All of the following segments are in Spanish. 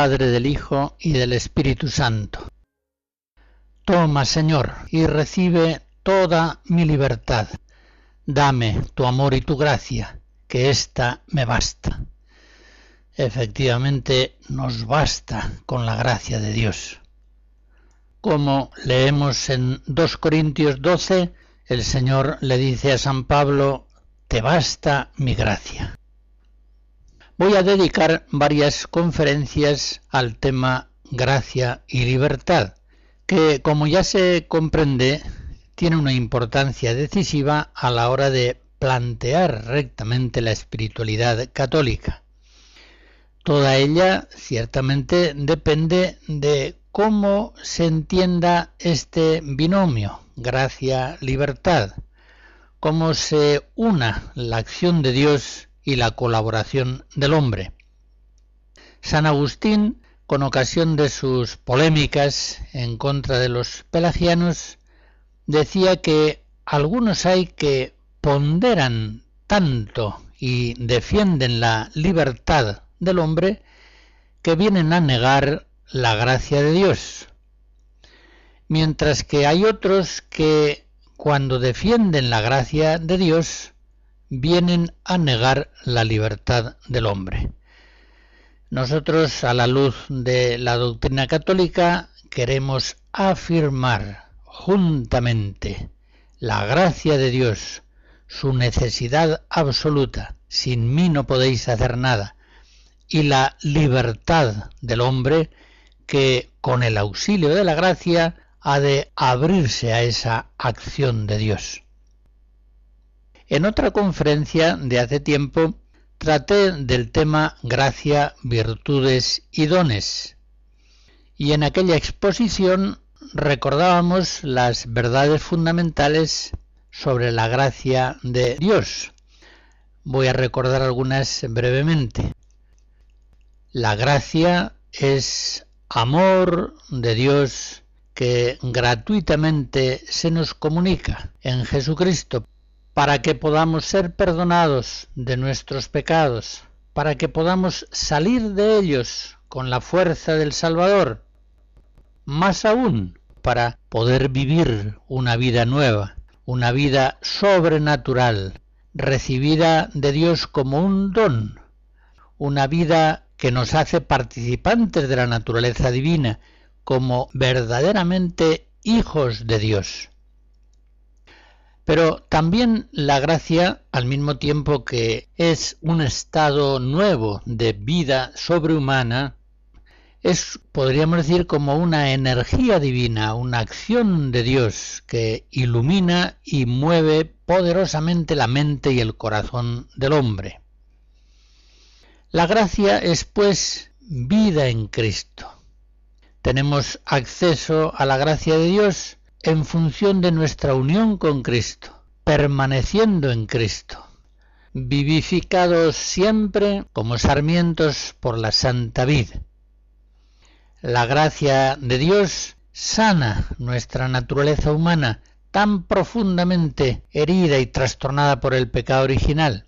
Padre, del Hijo y del Espíritu Santo. Toma, Señor, y recibe toda mi libertad. Dame tu amor y tu gracia, que ésta me basta. Efectivamente, nos basta con la gracia de Dios. Como leemos en 2 Corintios 12, el Señor le dice a San Pablo, te basta mi gracia voy a dedicar varias conferencias al tema gracia y libertad, que como ya se comprende tiene una importancia decisiva a la hora de plantear rectamente la espiritualidad católica. Toda ella ciertamente depende de cómo se entienda este binomio, gracia-libertad, cómo se una la acción de Dios y la colaboración del hombre. San Agustín, con ocasión de sus polémicas en contra de los pelagianos, decía que algunos hay que ponderan tanto y defienden la libertad del hombre que vienen a negar la gracia de Dios, mientras que hay otros que cuando defienden la gracia de Dios vienen a negar la libertad del hombre. Nosotros, a la luz de la doctrina católica, queremos afirmar juntamente la gracia de Dios, su necesidad absoluta, sin mí no podéis hacer nada, y la libertad del hombre que con el auxilio de la gracia ha de abrirse a esa acción de Dios. En otra conferencia de hace tiempo traté del tema gracia, virtudes y dones. Y en aquella exposición recordábamos las verdades fundamentales sobre la gracia de Dios. Voy a recordar algunas brevemente. La gracia es amor de Dios que gratuitamente se nos comunica en Jesucristo para que podamos ser perdonados de nuestros pecados, para que podamos salir de ellos con la fuerza del Salvador, más aún para poder vivir una vida nueva, una vida sobrenatural, recibida de Dios como un don, una vida que nos hace participantes de la naturaleza divina, como verdaderamente hijos de Dios. Pero también la gracia, al mismo tiempo que es un estado nuevo de vida sobrehumana, es, podríamos decir, como una energía divina, una acción de Dios que ilumina y mueve poderosamente la mente y el corazón del hombre. La gracia es, pues, vida en Cristo. Tenemos acceso a la gracia de Dios en función de nuestra unión con Cristo, permaneciendo en Cristo, vivificados siempre como sarmientos por la santa vida. La gracia de Dios sana nuestra naturaleza humana tan profundamente herida y trastornada por el pecado original,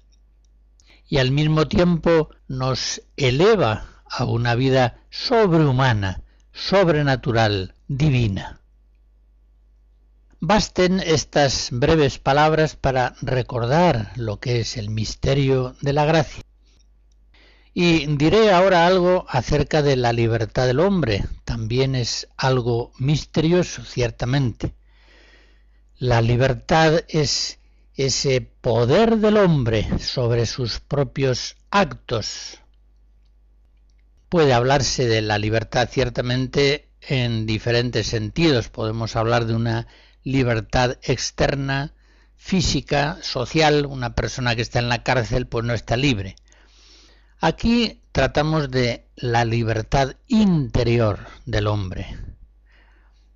y al mismo tiempo nos eleva a una vida sobrehumana, sobrenatural, divina. Basten estas breves palabras para recordar lo que es el misterio de la gracia. Y diré ahora algo acerca de la libertad del hombre. También es algo misterioso, ciertamente. La libertad es ese poder del hombre sobre sus propios actos. Puede hablarse de la libertad ciertamente en diferentes sentidos. Podemos hablar de una libertad externa, física, social, una persona que está en la cárcel pues no está libre. Aquí tratamos de la libertad interior del hombre,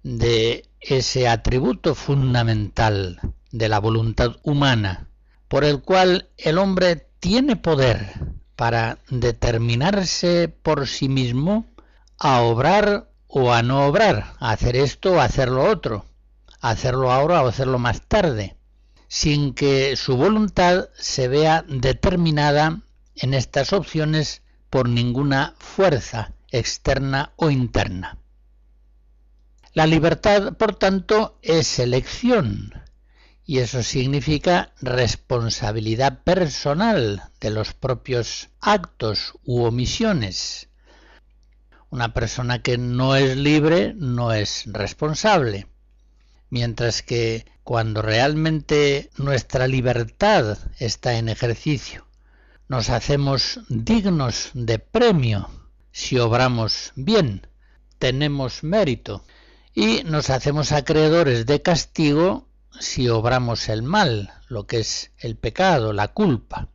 de ese atributo fundamental de la voluntad humana, por el cual el hombre tiene poder para determinarse por sí mismo a obrar o a no obrar, a hacer esto o a hacer lo otro, hacerlo ahora o hacerlo más tarde, sin que su voluntad se vea determinada en estas opciones por ninguna fuerza externa o interna. La libertad, por tanto, es elección, y eso significa responsabilidad personal de los propios actos u omisiones. Una persona que no es libre no es responsable, mientras que cuando realmente nuestra libertad está en ejercicio, nos hacemos dignos de premio si obramos bien, tenemos mérito, y nos hacemos acreedores de castigo si obramos el mal, lo que es el pecado, la culpa.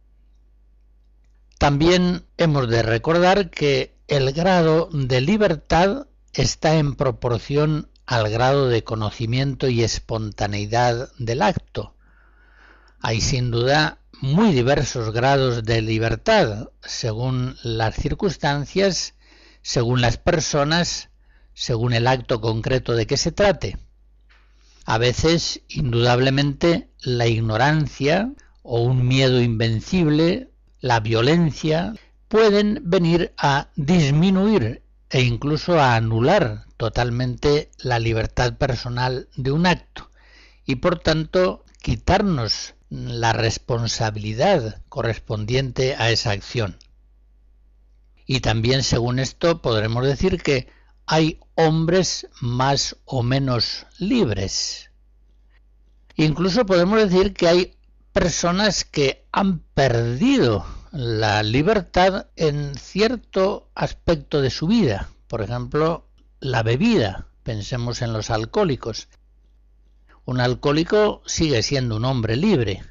También hemos de recordar que el grado de libertad está en proporción al grado de conocimiento y espontaneidad del acto. Hay sin duda muy diversos grados de libertad según las circunstancias, según las personas, según el acto concreto de que se trate. A veces, indudablemente, la ignorancia o un miedo invencible, la violencia, pueden venir a disminuir e incluso a anular totalmente la libertad personal de un acto y por tanto quitarnos la responsabilidad correspondiente a esa acción. Y también según esto podremos decir que hay hombres más o menos libres. Incluso podemos decir que hay personas que han perdido la libertad en cierto aspecto de su vida. Por ejemplo, la bebida. Pensemos en los alcohólicos. Un alcohólico sigue siendo un hombre libre,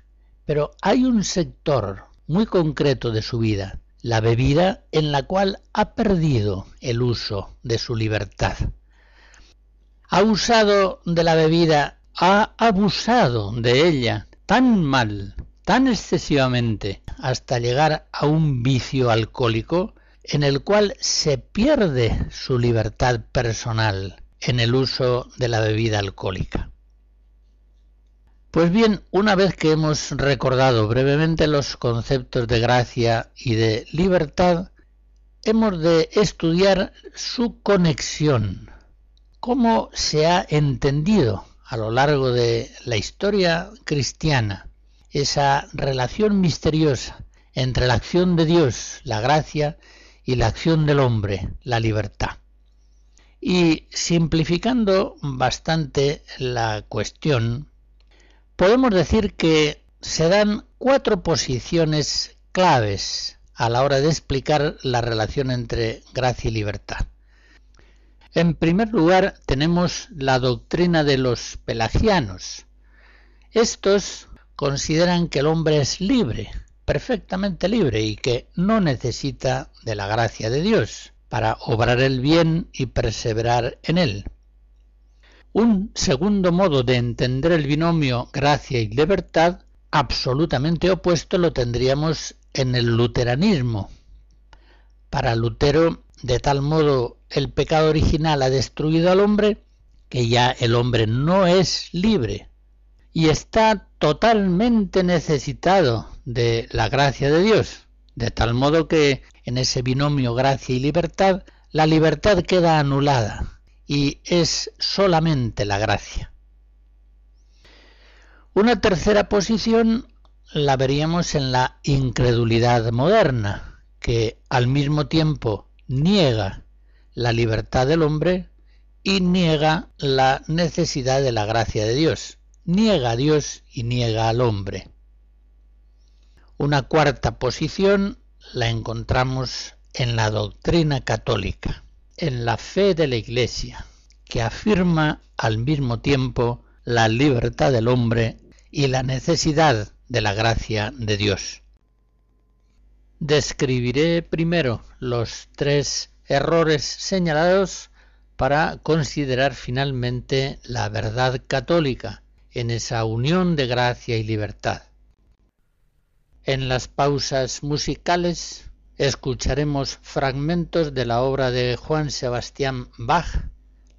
pero hay un sector muy concreto de su vida la bebida en la cual ha perdido el uso de su libertad. Ha usado de la bebida, ha abusado de ella tan mal, tan excesivamente, hasta llegar a un vicio alcohólico en el cual se pierde su libertad personal en el uso de la bebida alcohólica. Pues bien, una vez que hemos recordado brevemente los conceptos de gracia y de libertad, hemos de estudiar su conexión, cómo se ha entendido a lo largo de la historia cristiana esa relación misteriosa entre la acción de Dios, la gracia, y la acción del hombre, la libertad. Y simplificando bastante la cuestión, podemos decir que se dan cuatro posiciones claves a la hora de explicar la relación entre gracia y libertad. En primer lugar, tenemos la doctrina de los pelagianos. Estos consideran que el hombre es libre, perfectamente libre y que no necesita de la gracia de Dios para obrar el bien y perseverar en él. Un segundo modo de entender el binomio gracia y libertad, absolutamente opuesto, lo tendríamos en el luteranismo. Para Lutero, de tal modo, el pecado original ha destruido al hombre que ya el hombre no es libre y está totalmente necesitado de la gracia de Dios, de tal modo que en ese binomio gracia y libertad, la libertad queda anulada y es solamente la gracia. Una tercera posición la veríamos en la incredulidad moderna, que al mismo tiempo niega la libertad del hombre y niega la necesidad de la gracia de Dios. Niega a Dios y niega al hombre. Una cuarta posición la encontramos en la doctrina católica en la fe de la Iglesia, que afirma al mismo tiempo la libertad del hombre y la necesidad de la gracia de Dios. describiré primero los tres errores señalados para considerar finalmente la verdad católica en esa unión de gracia y libertad. En las pausas musicales escucharemos fragmentos de la obra de Juan Sebastián Bach,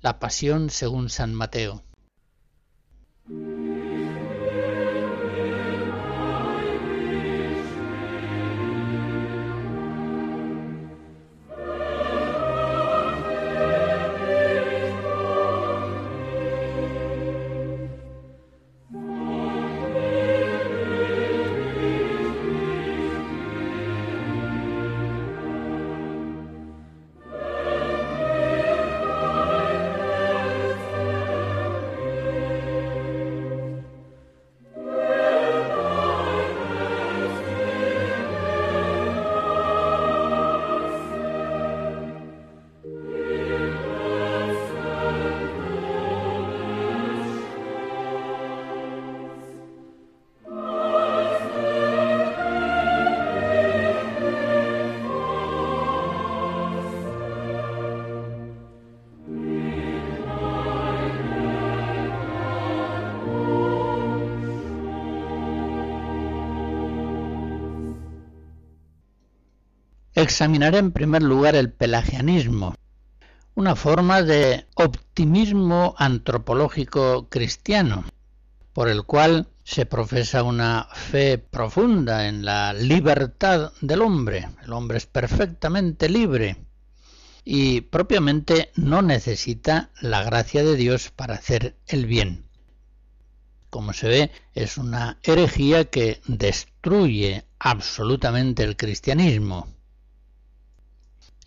La Pasión según San Mateo. Examinaré en primer lugar el pelagianismo, una forma de optimismo antropológico cristiano, por el cual se profesa una fe profunda en la libertad del hombre. El hombre es perfectamente libre y propiamente no necesita la gracia de Dios para hacer el bien. Como se ve, es una herejía que destruye absolutamente el cristianismo.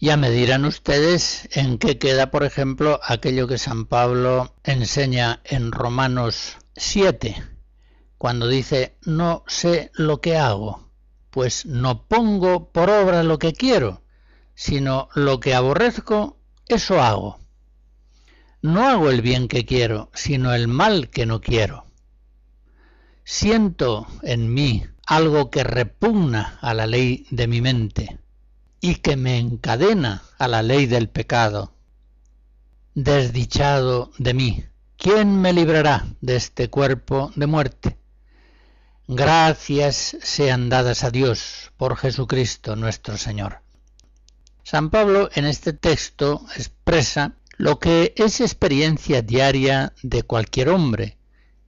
Ya me dirán ustedes en qué queda, por ejemplo, aquello que San Pablo enseña en Romanos 7, cuando dice, no sé lo que hago, pues no pongo por obra lo que quiero, sino lo que aborrezco, eso hago. No hago el bien que quiero, sino el mal que no quiero. Siento en mí algo que repugna a la ley de mi mente y que me encadena a la ley del pecado. Desdichado de mí, ¿quién me librará de este cuerpo de muerte? Gracias sean dadas a Dios por Jesucristo nuestro Señor. San Pablo en este texto expresa lo que es experiencia diaria de cualquier hombre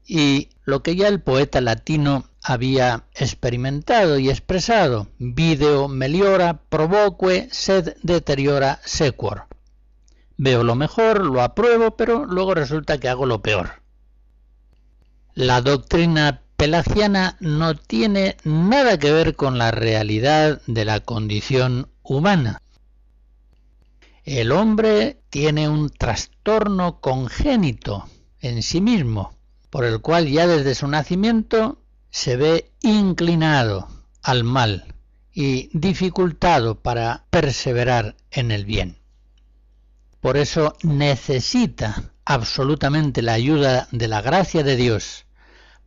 y lo que ya el poeta latino había experimentado y expresado. Video meliora, provoque, sed deteriora, sequor. Veo lo mejor, lo apruebo, pero luego resulta que hago lo peor. La doctrina pelagiana no tiene nada que ver con la realidad de la condición humana. El hombre tiene un trastorno congénito en sí mismo, por el cual ya desde su nacimiento se ve inclinado al mal y dificultado para perseverar en el bien. Por eso necesita absolutamente la ayuda de la gracia de Dios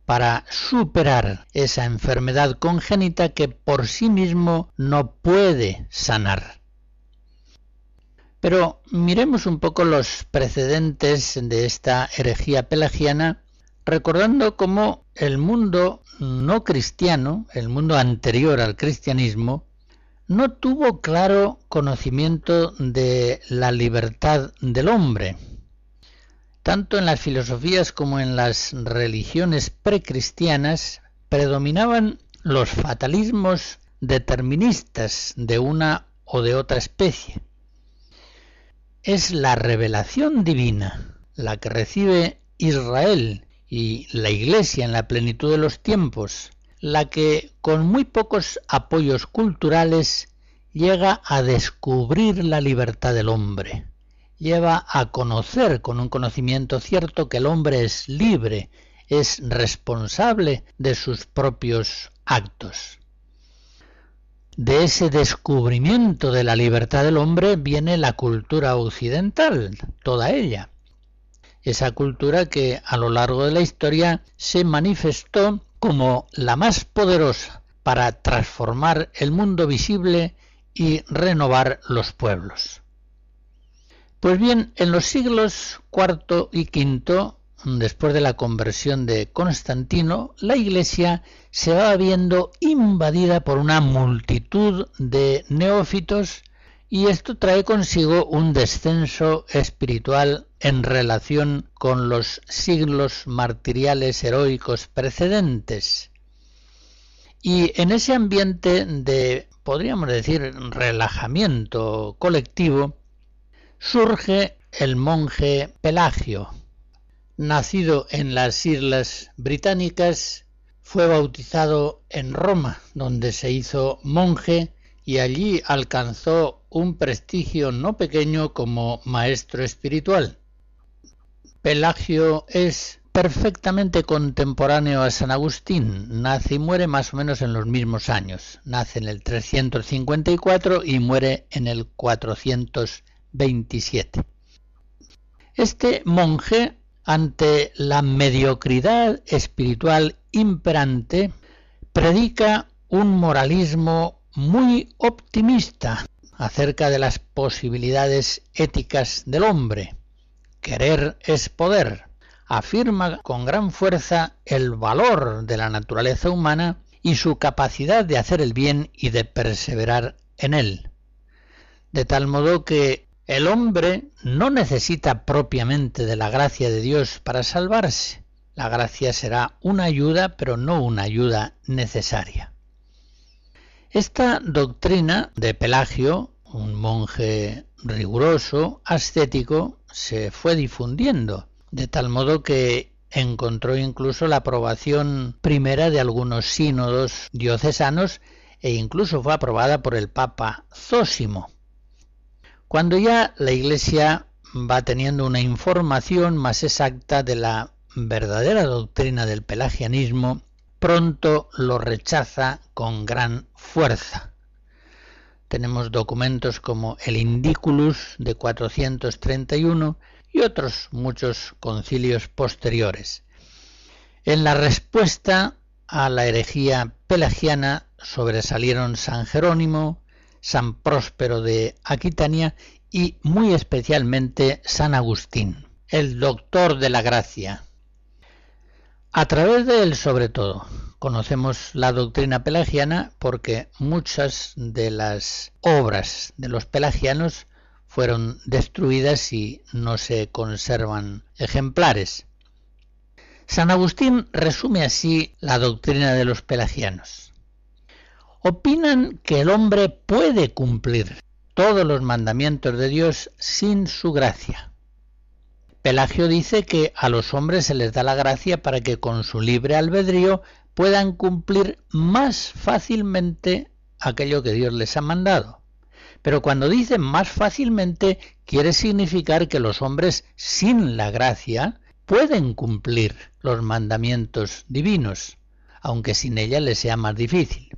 para superar esa enfermedad congénita que por sí mismo no puede sanar. Pero miremos un poco los precedentes de esta herejía pelagiana recordando cómo el mundo no cristiano, el mundo anterior al cristianismo, no tuvo claro conocimiento de la libertad del hombre. Tanto en las filosofías como en las religiones precristianas predominaban los fatalismos deterministas de una o de otra especie. Es la revelación divina la que recibe Israel y la Iglesia en la plenitud de los tiempos, la que con muy pocos apoyos culturales llega a descubrir la libertad del hombre, lleva a conocer con un conocimiento cierto que el hombre es libre, es responsable de sus propios actos. De ese descubrimiento de la libertad del hombre viene la cultura occidental, toda ella esa cultura que a lo largo de la historia se manifestó como la más poderosa para transformar el mundo visible y renovar los pueblos. Pues bien, en los siglos IV y V, después de la conversión de Constantino, la Iglesia se va viendo invadida por una multitud de neófitos y esto trae consigo un descenso espiritual en relación con los siglos martiriales heroicos precedentes. Y en ese ambiente de, podríamos decir, relajamiento colectivo, surge el monje Pelagio. Nacido en las Islas Británicas, fue bautizado en Roma, donde se hizo monje y allí alcanzó un prestigio no pequeño como maestro espiritual. Pelagio es perfectamente contemporáneo a San Agustín, nace y muere más o menos en los mismos años. Nace en el 354 y muere en el 427. Este monje, ante la mediocridad espiritual imperante, predica un moralismo muy optimista acerca de las posibilidades éticas del hombre. Querer es poder. Afirma con gran fuerza el valor de la naturaleza humana y su capacidad de hacer el bien y de perseverar en él. De tal modo que el hombre no necesita propiamente de la gracia de Dios para salvarse. La gracia será una ayuda, pero no una ayuda necesaria. Esta doctrina de Pelagio, un monje riguroso, ascético, se fue difundiendo, de tal modo que encontró incluso la aprobación primera de algunos sínodos diocesanos e incluso fue aprobada por el Papa Zósimo. Cuando ya la Iglesia va teniendo una información más exacta de la verdadera doctrina del pelagianismo, pronto lo rechaza con gran fuerza. Tenemos documentos como el Indiculus de 431 y otros muchos concilios posteriores. En la respuesta a la herejía pelagiana sobresalieron San Jerónimo, San Próspero de Aquitania y muy especialmente San Agustín, el doctor de la gracia, a través de él, sobre todo, conocemos la doctrina pelagiana porque muchas de las obras de los pelagianos fueron destruidas y no se conservan ejemplares. San Agustín resume así la doctrina de los pelagianos. Opinan que el hombre puede cumplir todos los mandamientos de Dios sin su gracia Pelagio dice que a los hombres se les da la gracia para que con su libre albedrío puedan cumplir más fácilmente aquello que Dios les ha mandado. Pero cuando dice más fácilmente quiere significar que los hombres sin la gracia pueden cumplir los mandamientos divinos, aunque sin ella les sea más difícil.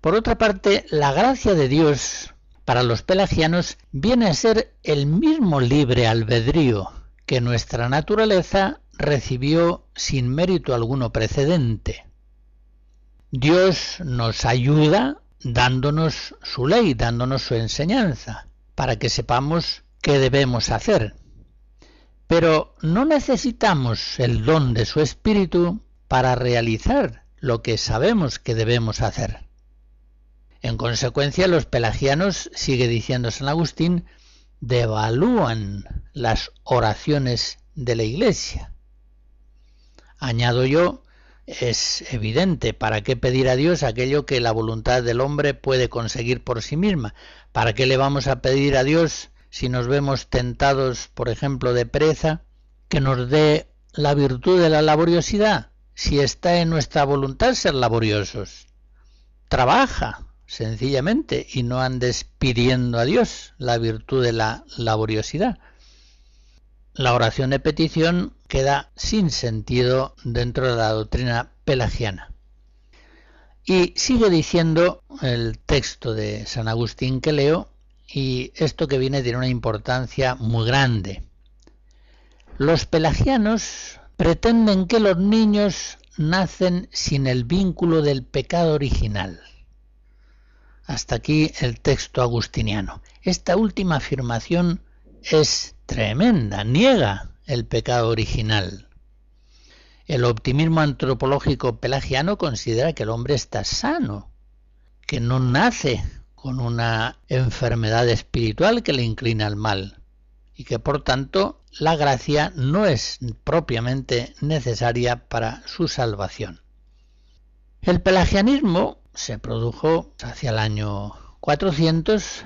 Por otra parte, la gracia de Dios para los pelagianos viene a ser el mismo libre albedrío que nuestra naturaleza recibió sin mérito alguno precedente. Dios nos ayuda dándonos su ley, dándonos su enseñanza, para que sepamos qué debemos hacer. Pero no necesitamos el don de su espíritu para realizar lo que sabemos que debemos hacer. En consecuencia, los pelagianos, sigue diciendo San Agustín, devalúan las oraciones de la Iglesia. Añado yo, es evidente, ¿para qué pedir a Dios aquello que la voluntad del hombre puede conseguir por sí misma? ¿Para qué le vamos a pedir a Dios si nos vemos tentados, por ejemplo, de pereza, que nos dé la virtud de la laboriosidad, si está en nuestra voluntad ser laboriosos? Trabaja, sencillamente, y no andes pidiendo a Dios la virtud de la laboriosidad. La oración de petición queda sin sentido dentro de la doctrina pelagiana. Y sigue diciendo el texto de San Agustín que leo, y esto que viene tiene una importancia muy grande. Los pelagianos pretenden que los niños nacen sin el vínculo del pecado original. Hasta aquí el texto agustiniano. Esta última afirmación es tremenda, niega el pecado original. El optimismo antropológico pelagiano considera que el hombre está sano, que no nace con una enfermedad espiritual que le inclina al mal y que por tanto la gracia no es propiamente necesaria para su salvación. El pelagianismo se produjo hacia el año 400,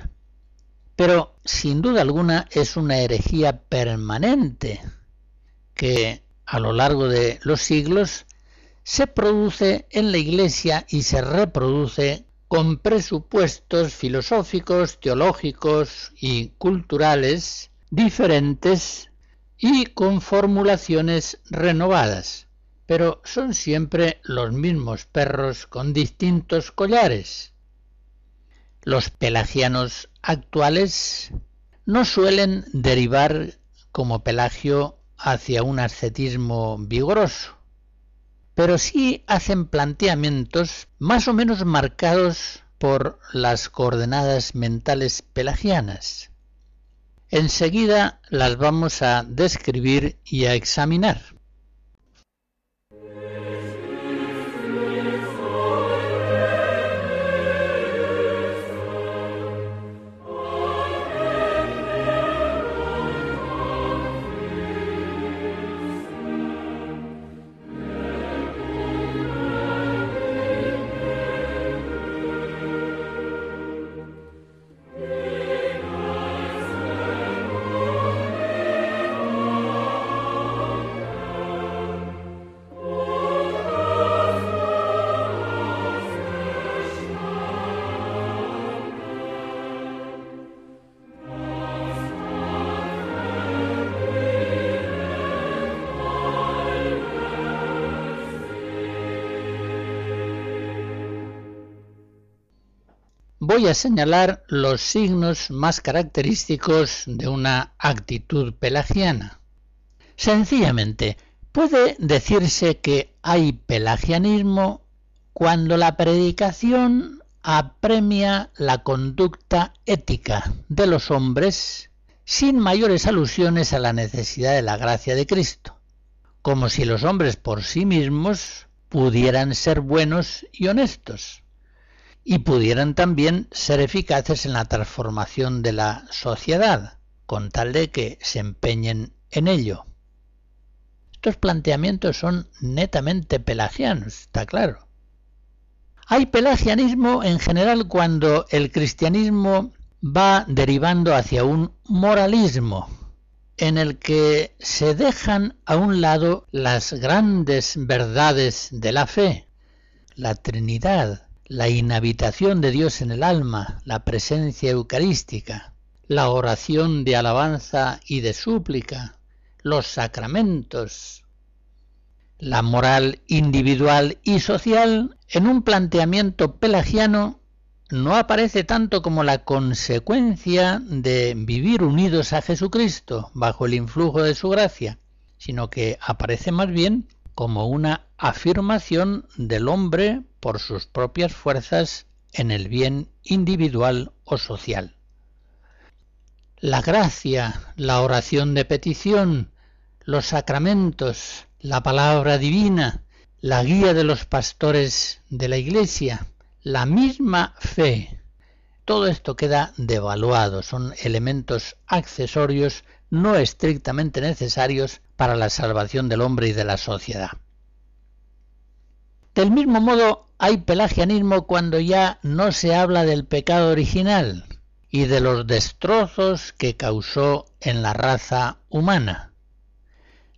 pero sin duda alguna es una herejía permanente que a lo largo de los siglos se produce en la Iglesia y se reproduce con presupuestos filosóficos, teológicos y culturales diferentes y con formulaciones renovadas, pero son siempre los mismos perros con distintos collares. Los pelagianos actuales no suelen derivar como Pelagio hacia un ascetismo vigoroso, pero sí hacen planteamientos más o menos marcados por las coordenadas mentales pelagianas. Enseguida las vamos a describir y a examinar. Voy a señalar los signos más característicos de una actitud pelagiana. Sencillamente, puede decirse que hay pelagianismo cuando la predicación apremia la conducta ética de los hombres sin mayores alusiones a la necesidad de la gracia de Cristo, como si los hombres por sí mismos pudieran ser buenos y honestos y pudieran también ser eficaces en la transformación de la sociedad, con tal de que se empeñen en ello. Estos planteamientos son netamente pelagianos, está claro. Hay pelagianismo en general cuando el cristianismo va derivando hacia un moralismo en el que se dejan a un lado las grandes verdades de la fe, la Trinidad, la inhabitación de Dios en el alma, la presencia eucarística, la oración de alabanza y de súplica, los sacramentos, la moral individual y social, en un planteamiento pelagiano, no aparece tanto como la consecuencia de vivir unidos a Jesucristo bajo el influjo de su gracia, sino que aparece más bien como una afirmación del hombre por sus propias fuerzas en el bien individual o social. La gracia, la oración de petición, los sacramentos, la palabra divina, la guía de los pastores de la Iglesia, la misma fe, todo esto queda devaluado, son elementos accesorios no estrictamente necesarios para la salvación del hombre y de la sociedad. Del mismo modo, hay pelagianismo cuando ya no se habla del pecado original y de los destrozos que causó en la raza humana.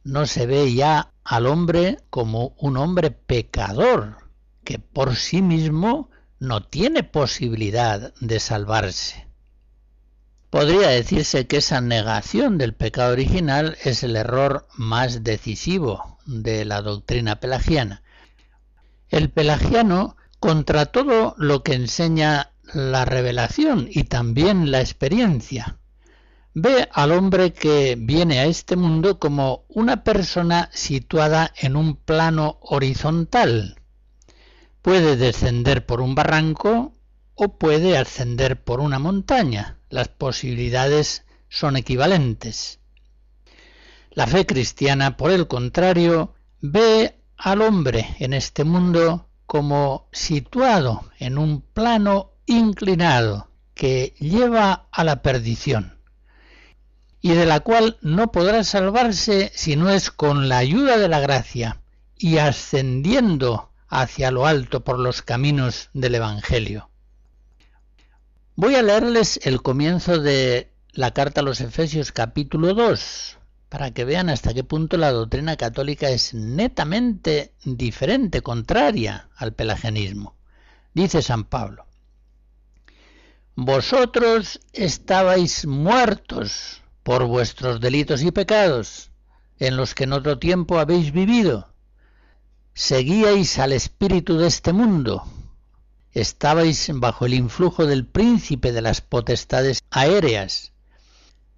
No se ve ya al hombre como un hombre pecador, que por sí mismo no tiene posibilidad de salvarse. Podría decirse que esa negación del pecado original es el error más decisivo de la doctrina pelagiana. El pelagiano, contra todo lo que enseña la revelación y también la experiencia, ve al hombre que viene a este mundo como una persona situada en un plano horizontal. Puede descender por un barranco o puede ascender por una montaña. Las posibilidades son equivalentes. La fe cristiana, por el contrario, ve al hombre en este mundo como situado en un plano inclinado que lleva a la perdición y de la cual no podrá salvarse si no es con la ayuda de la gracia y ascendiendo hacia lo alto por los caminos del Evangelio. Voy a leerles el comienzo de la carta a los Efesios capítulo 2, para que vean hasta qué punto la doctrina católica es netamente diferente, contraria al pelagianismo. Dice San Pablo, Vosotros estabais muertos por vuestros delitos y pecados, en los que en otro tiempo habéis vivido. Seguíais al espíritu de este mundo, estabais bajo el influjo del príncipe de las potestades aéreas,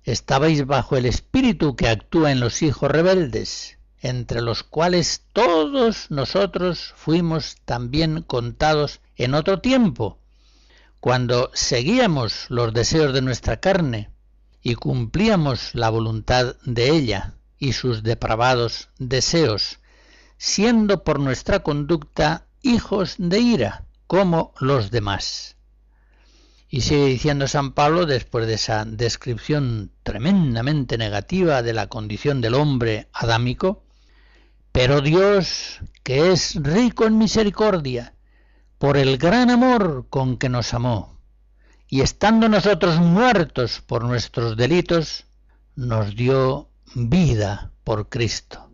estabais bajo el espíritu que actúa en los hijos rebeldes, entre los cuales todos nosotros fuimos también contados en otro tiempo, cuando seguíamos los deseos de nuestra carne y cumplíamos la voluntad de ella y sus depravados deseos, siendo por nuestra conducta hijos de ira, como los demás. Y sigue diciendo San Pablo, después de esa descripción tremendamente negativa de la condición del hombre adámico, pero Dios, que es rico en misericordia, por el gran amor con que nos amó, y estando nosotros muertos por nuestros delitos, nos dio vida por Cristo.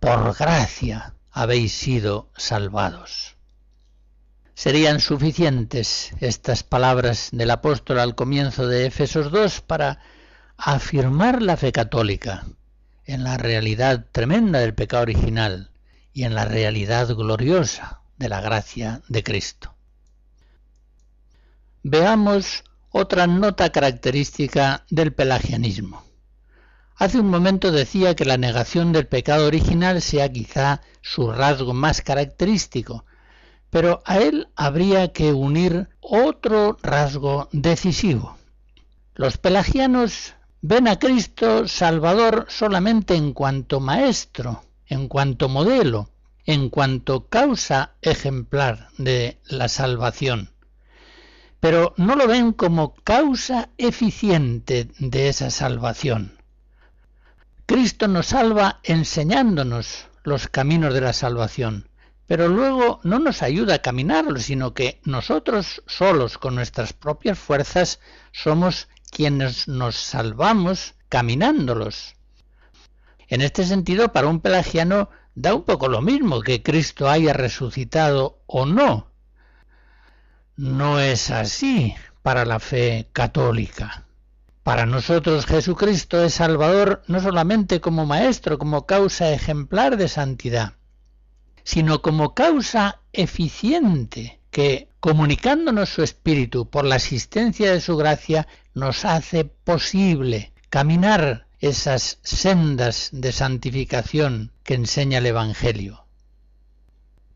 Por gracia habéis sido salvados. Serían suficientes estas palabras del apóstol al comienzo de Efesos 2 para afirmar la fe católica en la realidad tremenda del pecado original y en la realidad gloriosa de la gracia de Cristo. Veamos otra nota característica del pelagianismo. Hace un momento decía que la negación del pecado original sea quizá su rasgo más característico, pero a él habría que unir otro rasgo decisivo. Los pelagianos ven a Cristo Salvador solamente en cuanto maestro, en cuanto modelo, en cuanto causa ejemplar de la salvación, pero no lo ven como causa eficiente de esa salvación. Cristo nos salva enseñándonos los caminos de la salvación, pero luego no nos ayuda a caminarlo, sino que nosotros solos, con nuestras propias fuerzas, somos quienes nos salvamos caminándolos. En este sentido, para un pelagiano da un poco lo mismo que Cristo haya resucitado o no. No es así para la fe católica. Para nosotros Jesucristo es Salvador no solamente como Maestro, como causa ejemplar de santidad, sino como causa eficiente que, comunicándonos su espíritu por la asistencia de su gracia, nos hace posible caminar esas sendas de santificación que enseña el Evangelio.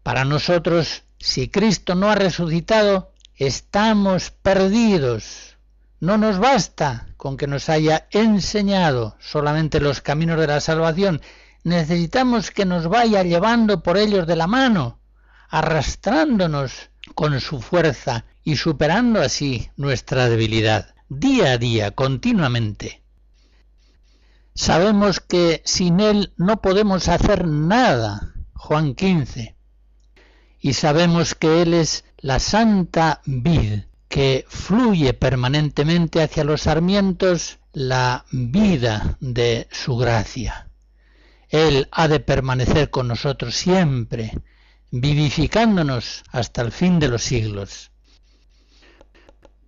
Para nosotros, si Cristo no ha resucitado, estamos perdidos. No nos basta con que nos haya enseñado solamente los caminos de la salvación, necesitamos que nos vaya llevando por ellos de la mano, arrastrándonos con su fuerza y superando así nuestra debilidad, día a día, continuamente. Sabemos que sin Él no podemos hacer nada, Juan 15, y sabemos que Él es la santa vid que fluye permanentemente hacia los sarmientos la vida de su gracia. Él ha de permanecer con nosotros siempre, vivificándonos hasta el fin de los siglos.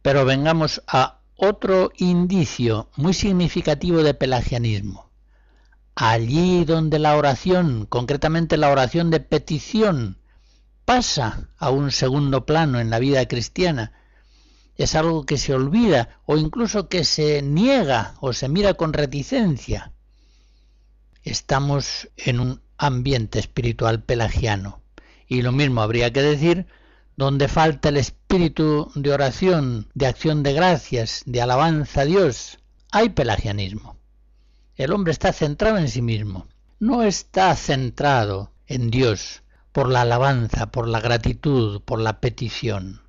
Pero vengamos a otro indicio muy significativo de pelagianismo. Allí donde la oración, concretamente la oración de petición, pasa a un segundo plano en la vida cristiana, es algo que se olvida o incluso que se niega o se mira con reticencia. Estamos en un ambiente espiritual pelagiano. Y lo mismo habría que decir donde falta el espíritu de oración, de acción de gracias, de alabanza a Dios, hay pelagianismo. El hombre está centrado en sí mismo, no está centrado en Dios por la alabanza, por la gratitud, por la petición.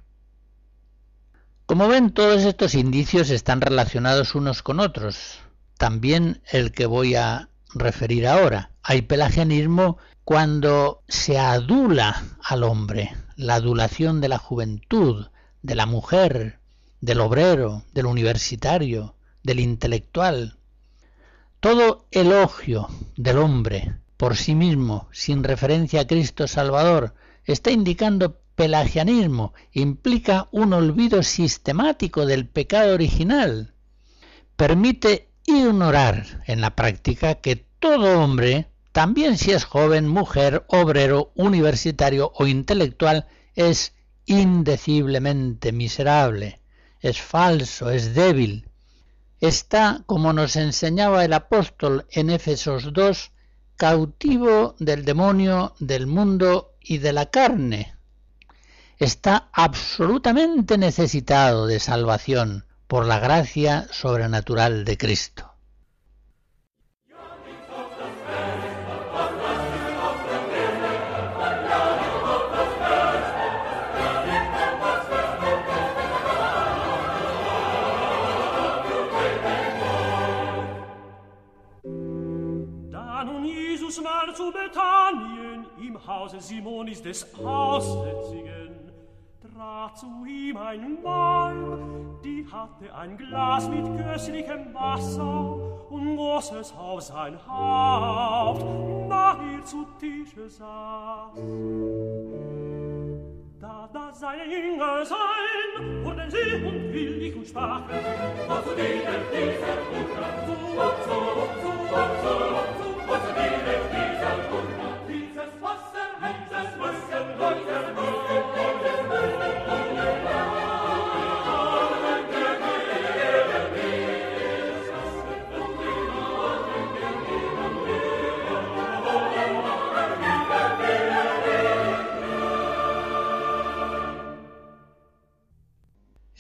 Como ven, todos estos indicios están relacionados unos con otros. También el que voy a referir ahora. Hay pelagianismo cuando se adula al hombre, la adulación de la juventud, de la mujer, del obrero, del universitario, del intelectual. Todo elogio del hombre por sí mismo, sin referencia a Cristo Salvador, está indicando pelagianismo, implica un olvido sistemático del pecado original. Permite ignorar en la práctica que todo hombre también si es joven, mujer, obrero, universitario o intelectual, es indeciblemente miserable, es falso, es débil. Está, como nos enseñaba el apóstol en Éfesos 2, cautivo del demonio, del mundo y de la carne. Está absolutamente necesitado de salvación por la gracia sobrenatural de Cristo. Im Hause Simonis des Aussätzigen. Trat zu ihm ein Weib, die hatte ein Glas mit köstlichem Wasser und goss es auf sein Haupt, da ihr zu Tische saß. Da, da seine Jünger sein, wurden sie und willig und sprachen, was zu dienen dieser Mutter, zu und zu und zu und zu und zu, was zu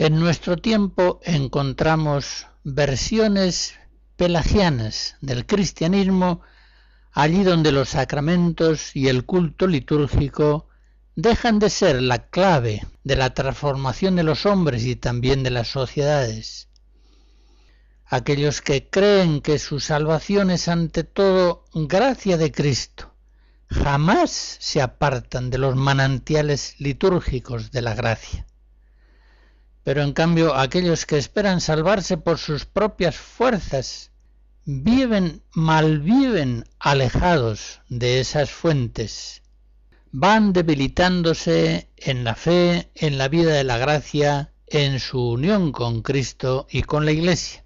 En nuestro tiempo encontramos versiones pelagianas del cristianismo allí donde los sacramentos y el culto litúrgico dejan de ser la clave de la transformación de los hombres y también de las sociedades. Aquellos que creen que su salvación es ante todo gracia de Cristo, jamás se apartan de los manantiales litúrgicos de la gracia. Pero en cambio aquellos que esperan salvarse por sus propias fuerzas viven, malviven alejados de esas fuentes, van debilitándose en la fe, en la vida de la gracia, en su unión con Cristo y con la Iglesia.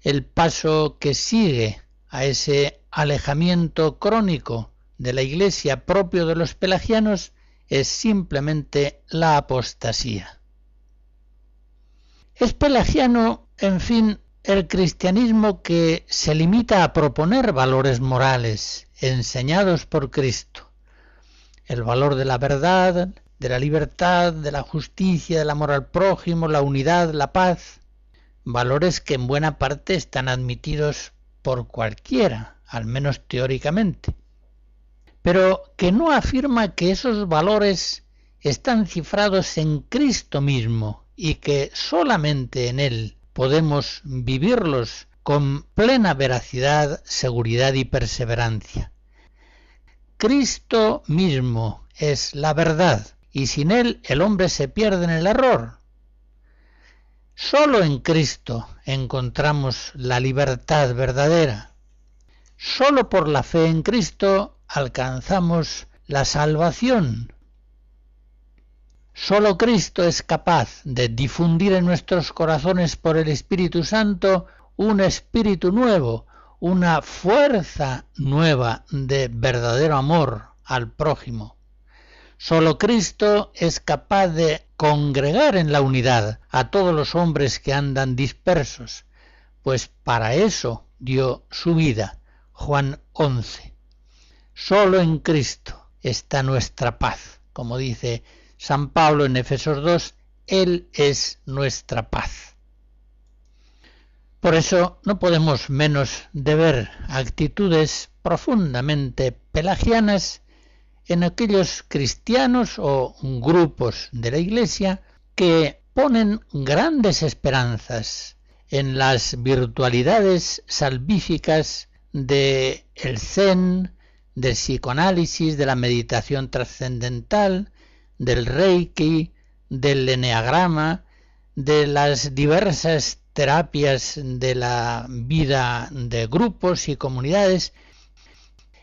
El paso que sigue a ese alejamiento crónico de la Iglesia propio de los pelagianos es simplemente la apostasía. Es pelagiano, en fin, el cristianismo que se limita a proponer valores morales enseñados por Cristo. El valor de la verdad, de la libertad, de la justicia, del amor al prójimo, la unidad, la paz. Valores que en buena parte están admitidos por cualquiera, al menos teóricamente. Pero que no afirma que esos valores están cifrados en Cristo mismo y que solamente en Él podemos vivirlos con plena veracidad, seguridad y perseverancia. Cristo mismo es la verdad y sin Él el hombre se pierde en el error. Solo en Cristo encontramos la libertad verdadera. Solo por la fe en Cristo alcanzamos la salvación Solo Cristo es capaz de difundir en nuestros corazones por el Espíritu Santo un espíritu nuevo, una fuerza nueva de verdadero amor al prójimo. Solo Cristo es capaz de congregar en la unidad a todos los hombres que andan dispersos, pues para eso dio su vida. Juan 11. Solo en Cristo está nuestra paz. Como dice San Pablo en Efesos 2, Él es nuestra paz. Por eso no podemos menos de ver actitudes profundamente pelagianas en aquellos cristianos o grupos de la Iglesia que ponen grandes esperanzas en las virtualidades salvíficas del el zen, del psicoanálisis, de la meditación trascendental, del reiki, del eneagrama, de las diversas terapias de la vida de grupos y comunidades,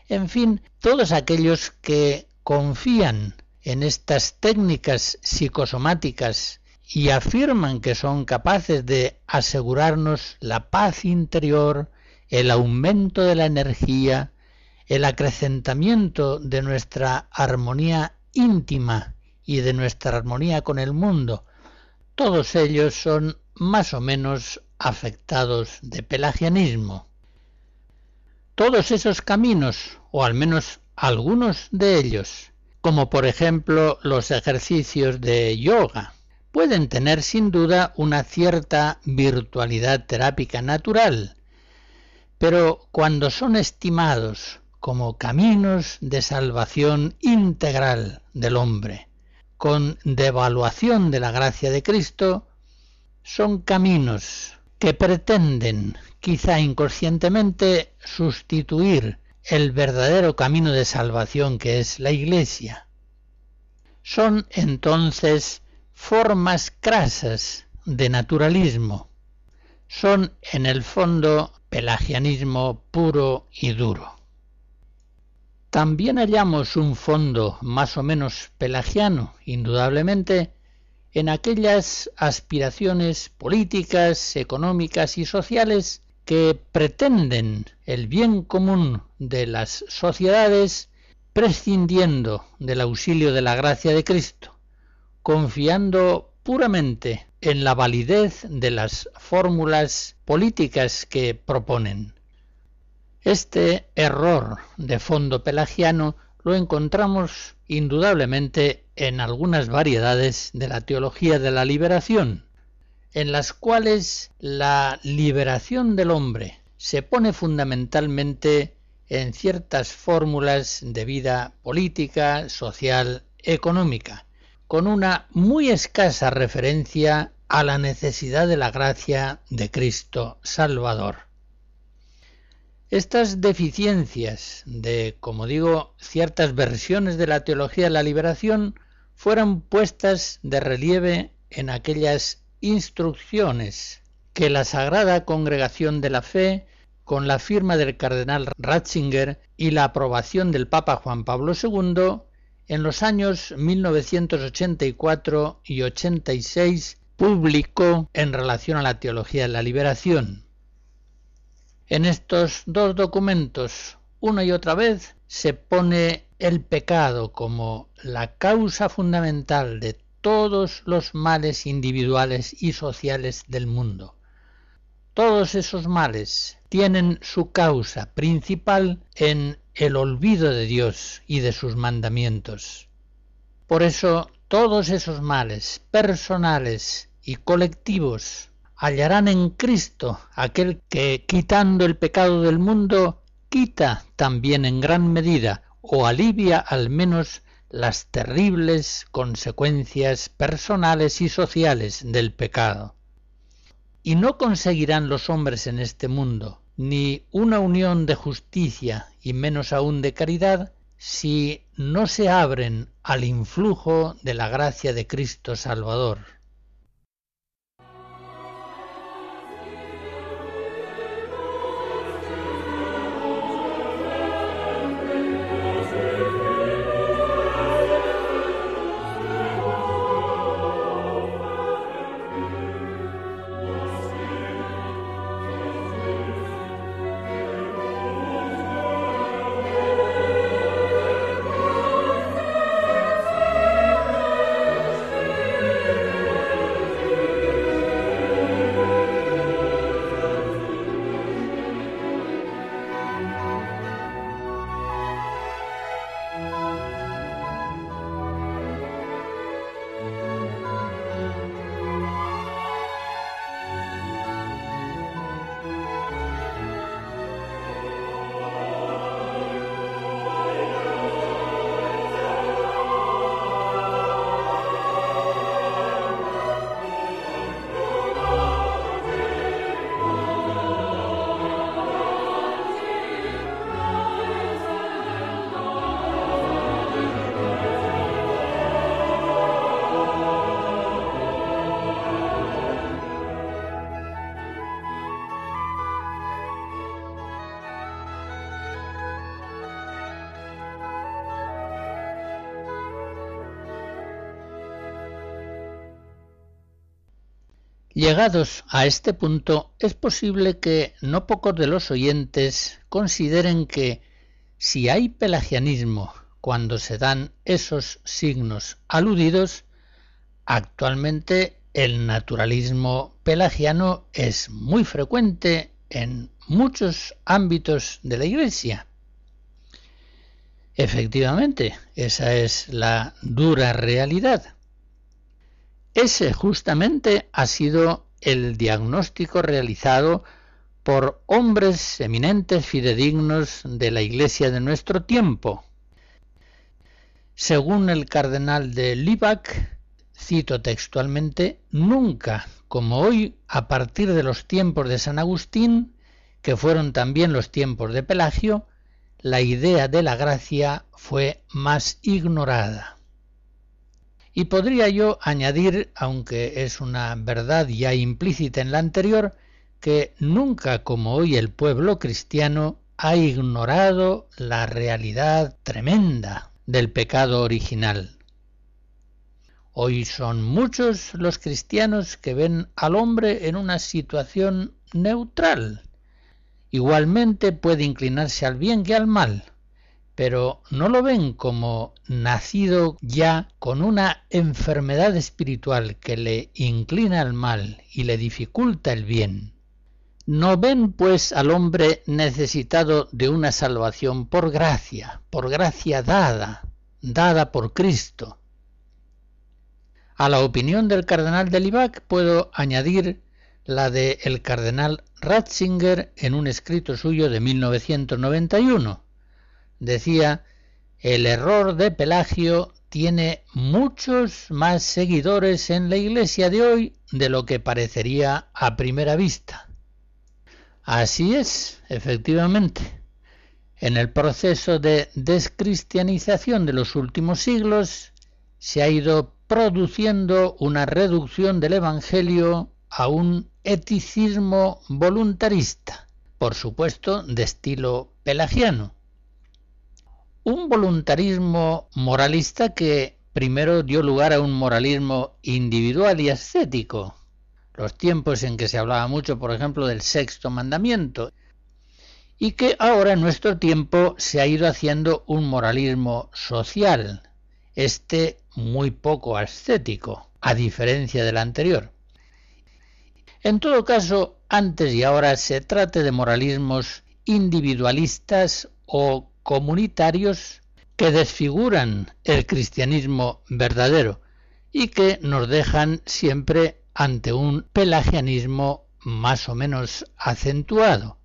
en fin, todos aquellos que confían en estas técnicas psicosomáticas y afirman que son capaces de asegurarnos la paz interior, el aumento de la energía, el acrecentamiento de nuestra armonía íntima y de nuestra armonía con el mundo, todos ellos son más o menos afectados de pelagianismo. Todos esos caminos, o al menos algunos de ellos, como por ejemplo los ejercicios de yoga, pueden tener sin duda una cierta virtualidad terápica natural, pero cuando son estimados como caminos de salvación integral del hombre, con devaluación de la gracia de Cristo, son caminos que pretenden, quizá inconscientemente, sustituir el verdadero camino de salvación que es la Iglesia. Son entonces formas crasas de naturalismo. Son en el fondo pelagianismo puro y duro. También hallamos un fondo más o menos pelagiano, indudablemente, en aquellas aspiraciones políticas, económicas y sociales que pretenden el bien común de las sociedades prescindiendo del auxilio de la gracia de Cristo, confiando puramente en la validez de las fórmulas políticas que proponen. Este error de fondo pelagiano lo encontramos indudablemente en algunas variedades de la teología de la liberación, en las cuales la liberación del hombre se pone fundamentalmente en ciertas fórmulas de vida política, social, económica, con una muy escasa referencia a la necesidad de la gracia de Cristo Salvador. Estas deficiencias de, como digo, ciertas versiones de la teología de la liberación fueron puestas de relieve en aquellas instrucciones que la Sagrada Congregación de la Fe, con la firma del cardenal Ratzinger y la aprobación del Papa Juan Pablo II, en los años 1984 y 86 publicó en relación a la teología de la liberación. En estos dos documentos, una y otra vez, se pone el pecado como la causa fundamental de todos los males individuales y sociales del mundo. Todos esos males tienen su causa principal en el olvido de Dios y de sus mandamientos. Por eso todos esos males personales y colectivos hallarán en Cristo aquel que, quitando el pecado del mundo, quita también en gran medida o alivia al menos las terribles consecuencias personales y sociales del pecado. Y no conseguirán los hombres en este mundo ni una unión de justicia y menos aún de caridad si no se abren al influjo de la gracia de Cristo Salvador. Llegados a este punto, es posible que no pocos de los oyentes consideren que si hay pelagianismo cuando se dan esos signos aludidos, actualmente el naturalismo pelagiano es muy frecuente en muchos ámbitos de la Iglesia. Efectivamente, esa es la dura realidad. Ese justamente ha sido el diagnóstico realizado por hombres eminentes fidedignos de la Iglesia de nuestro tiempo. Según el cardenal de Libac, cito textualmente, nunca, como hoy, a partir de los tiempos de San Agustín, que fueron también los tiempos de Pelagio, la idea de la gracia fue más ignorada. Y podría yo añadir, aunque es una verdad ya implícita en la anterior, que nunca como hoy el pueblo cristiano ha ignorado la realidad tremenda del pecado original. Hoy son muchos los cristianos que ven al hombre en una situación neutral. Igualmente puede inclinarse al bien que al mal, pero no lo ven como nacido ya con una enfermedad espiritual que le inclina al mal y le dificulta el bien. No ven pues al hombre necesitado de una salvación por gracia, por gracia dada, dada por Cristo. A la opinión del cardenal de Libac puedo añadir la de el cardenal Ratzinger en un escrito suyo de 1991, decía, el error de Pelagio tiene muchos más seguidores en la iglesia de hoy de lo que parecería a primera vista. Así es, efectivamente. En el proceso de descristianización de los últimos siglos se ha ido produciendo una reducción del Evangelio a un eticismo voluntarista, por supuesto de estilo pelagiano, un voluntarismo moralista que primero dio lugar a un moralismo individual y ascético, los tiempos en que se hablaba mucho, por ejemplo, del sexto mandamiento, y que ahora en nuestro tiempo se ha ido haciendo un moralismo social, este muy poco ascético, a diferencia del anterior. En todo caso, antes y ahora se trate de moralismos individualistas o comunitarios que desfiguran el cristianismo verdadero y que nos dejan siempre ante un pelagianismo más o menos acentuado.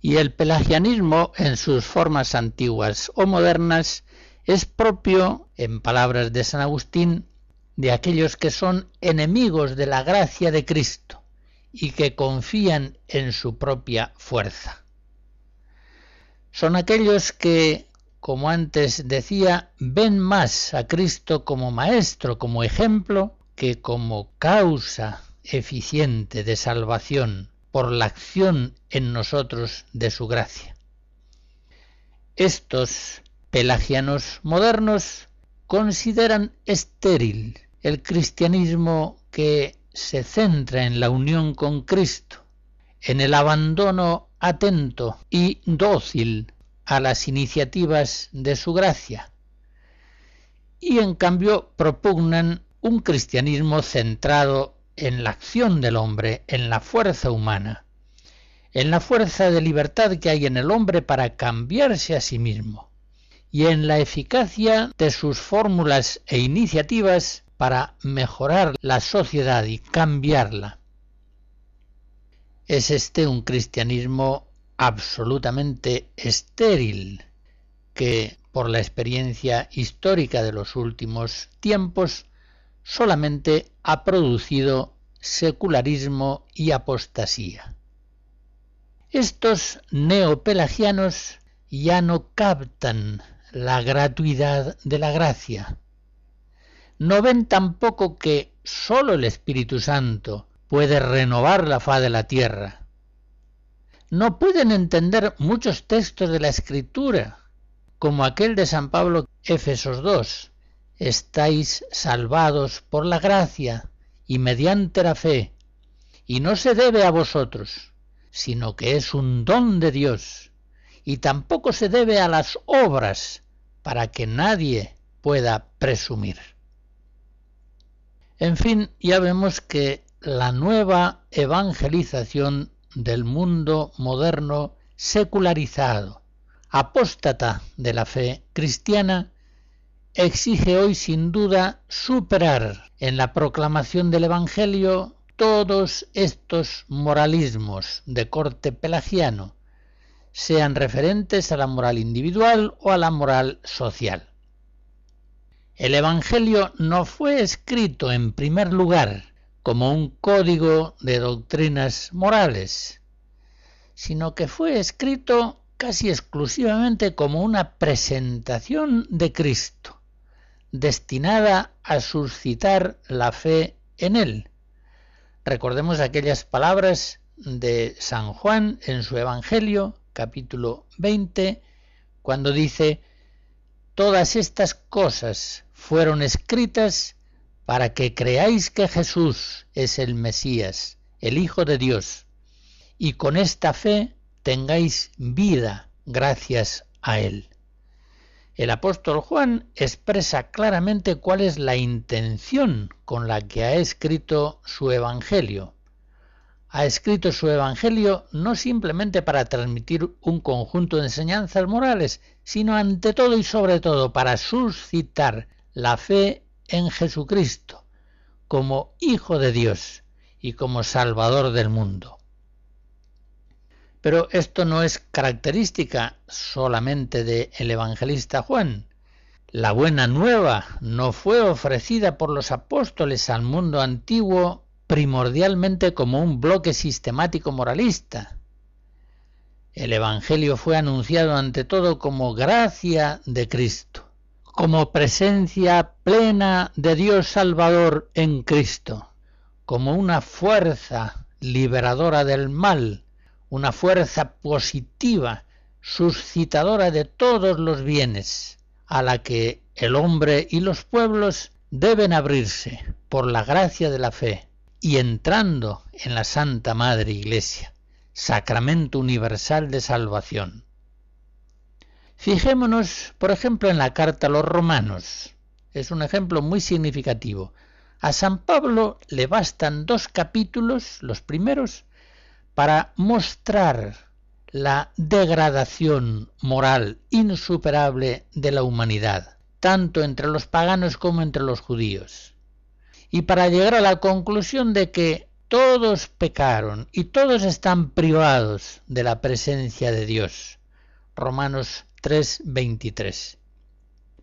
Y el pelagianismo en sus formas antiguas o modernas es propio, en palabras de San Agustín, de aquellos que son enemigos de la gracia de Cristo y que confían en su propia fuerza son aquellos que, como antes decía, ven más a Cristo como maestro, como ejemplo, que como causa eficiente de salvación por la acción en nosotros de su gracia. Estos pelagianos modernos consideran estéril el cristianismo que se centra en la unión con Cristo, en el abandono atento y dócil a las iniciativas de su gracia, y en cambio propugnan un cristianismo centrado en la acción del hombre, en la fuerza humana, en la fuerza de libertad que hay en el hombre para cambiarse a sí mismo, y en la eficacia de sus fórmulas e iniciativas para mejorar la sociedad y cambiarla. Es este un cristianismo absolutamente estéril que, por la experiencia histórica de los últimos tiempos, solamente ha producido secularismo y apostasía. Estos neopelagianos ya no captan la gratuidad de la gracia. No ven tampoco que sólo el Espíritu Santo puede renovar la faz de la tierra. No pueden entender muchos textos de la Escritura, como aquel de San Pablo Éfesos 2. Estáis salvados por la gracia y mediante la fe, y no se debe a vosotros, sino que es un don de Dios, y tampoco se debe a las obras, para que nadie pueda presumir. En fin, ya vemos que la nueva evangelización del mundo moderno secularizado, apóstata de la fe cristiana, exige hoy sin duda superar en la proclamación del Evangelio todos estos moralismos de corte pelagiano, sean referentes a la moral individual o a la moral social. El Evangelio no fue escrito en primer lugar como un código de doctrinas morales, sino que fue escrito casi exclusivamente como una presentación de Cristo, destinada a suscitar la fe en Él. Recordemos aquellas palabras de San Juan en su Evangelio, capítulo 20, cuando dice, Todas estas cosas fueron escritas para que creáis que Jesús es el Mesías, el Hijo de Dios, y con esta fe tengáis vida gracias a Él. El apóstol Juan expresa claramente cuál es la intención con la que ha escrito su Evangelio. Ha escrito su Evangelio no simplemente para transmitir un conjunto de enseñanzas morales, sino ante todo y sobre todo para suscitar la fe en Jesucristo como Hijo de Dios y como Salvador del mundo. Pero esto no es característica solamente del el evangelista Juan. La buena nueva no fue ofrecida por los apóstoles al mundo antiguo primordialmente como un bloque sistemático moralista. El Evangelio fue anunciado ante todo como gracia de Cristo, como presencia plena de Dios Salvador en Cristo, como una fuerza liberadora del mal, una fuerza positiva, suscitadora de todos los bienes, a la que el hombre y los pueblos deben abrirse por la gracia de la fe y entrando en la Santa Madre Iglesia, sacramento universal de salvación. Fijémonos, por ejemplo, en la carta a los romanos. Es un ejemplo muy significativo. A San Pablo le bastan dos capítulos, los primeros, para mostrar la degradación moral insuperable de la humanidad, tanto entre los paganos como entre los judíos, y para llegar a la conclusión de que todos pecaron y todos están privados de la presencia de Dios. Romanos 3:23.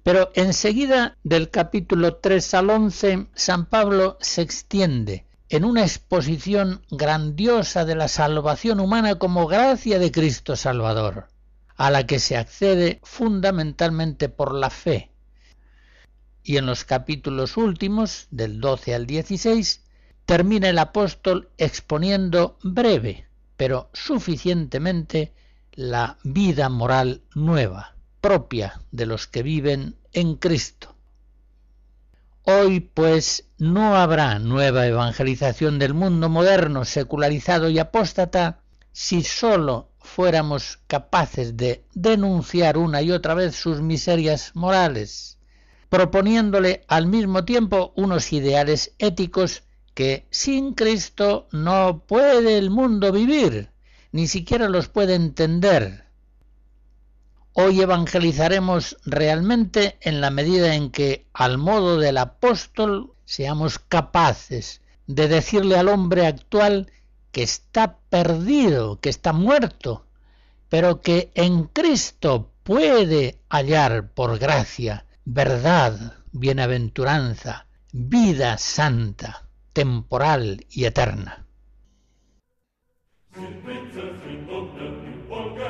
Pero enseguida del capítulo 3 al 11, San Pablo se extiende en una exposición grandiosa de la salvación humana como gracia de Cristo Salvador, a la que se accede fundamentalmente por la fe. Y en los capítulos últimos, del 12 al 16, termina el apóstol exponiendo breve, pero suficientemente, la vida moral nueva, propia de los que viven en Cristo. Hoy, pues, no habrá nueva evangelización del mundo moderno, secularizado y apóstata si sólo fuéramos capaces de denunciar una y otra vez sus miserias morales, proponiéndole al mismo tiempo unos ideales éticos que sin Cristo no puede el mundo vivir, ni siquiera los puede entender. Hoy evangelizaremos realmente en la medida en que, al modo del apóstol, seamos capaces de decirle al hombre actual que está perdido, que está muerto, pero que en Cristo puede hallar por gracia verdad, bienaventuranza, vida santa, temporal y eterna. Świt pizzer, świt ognia i polgę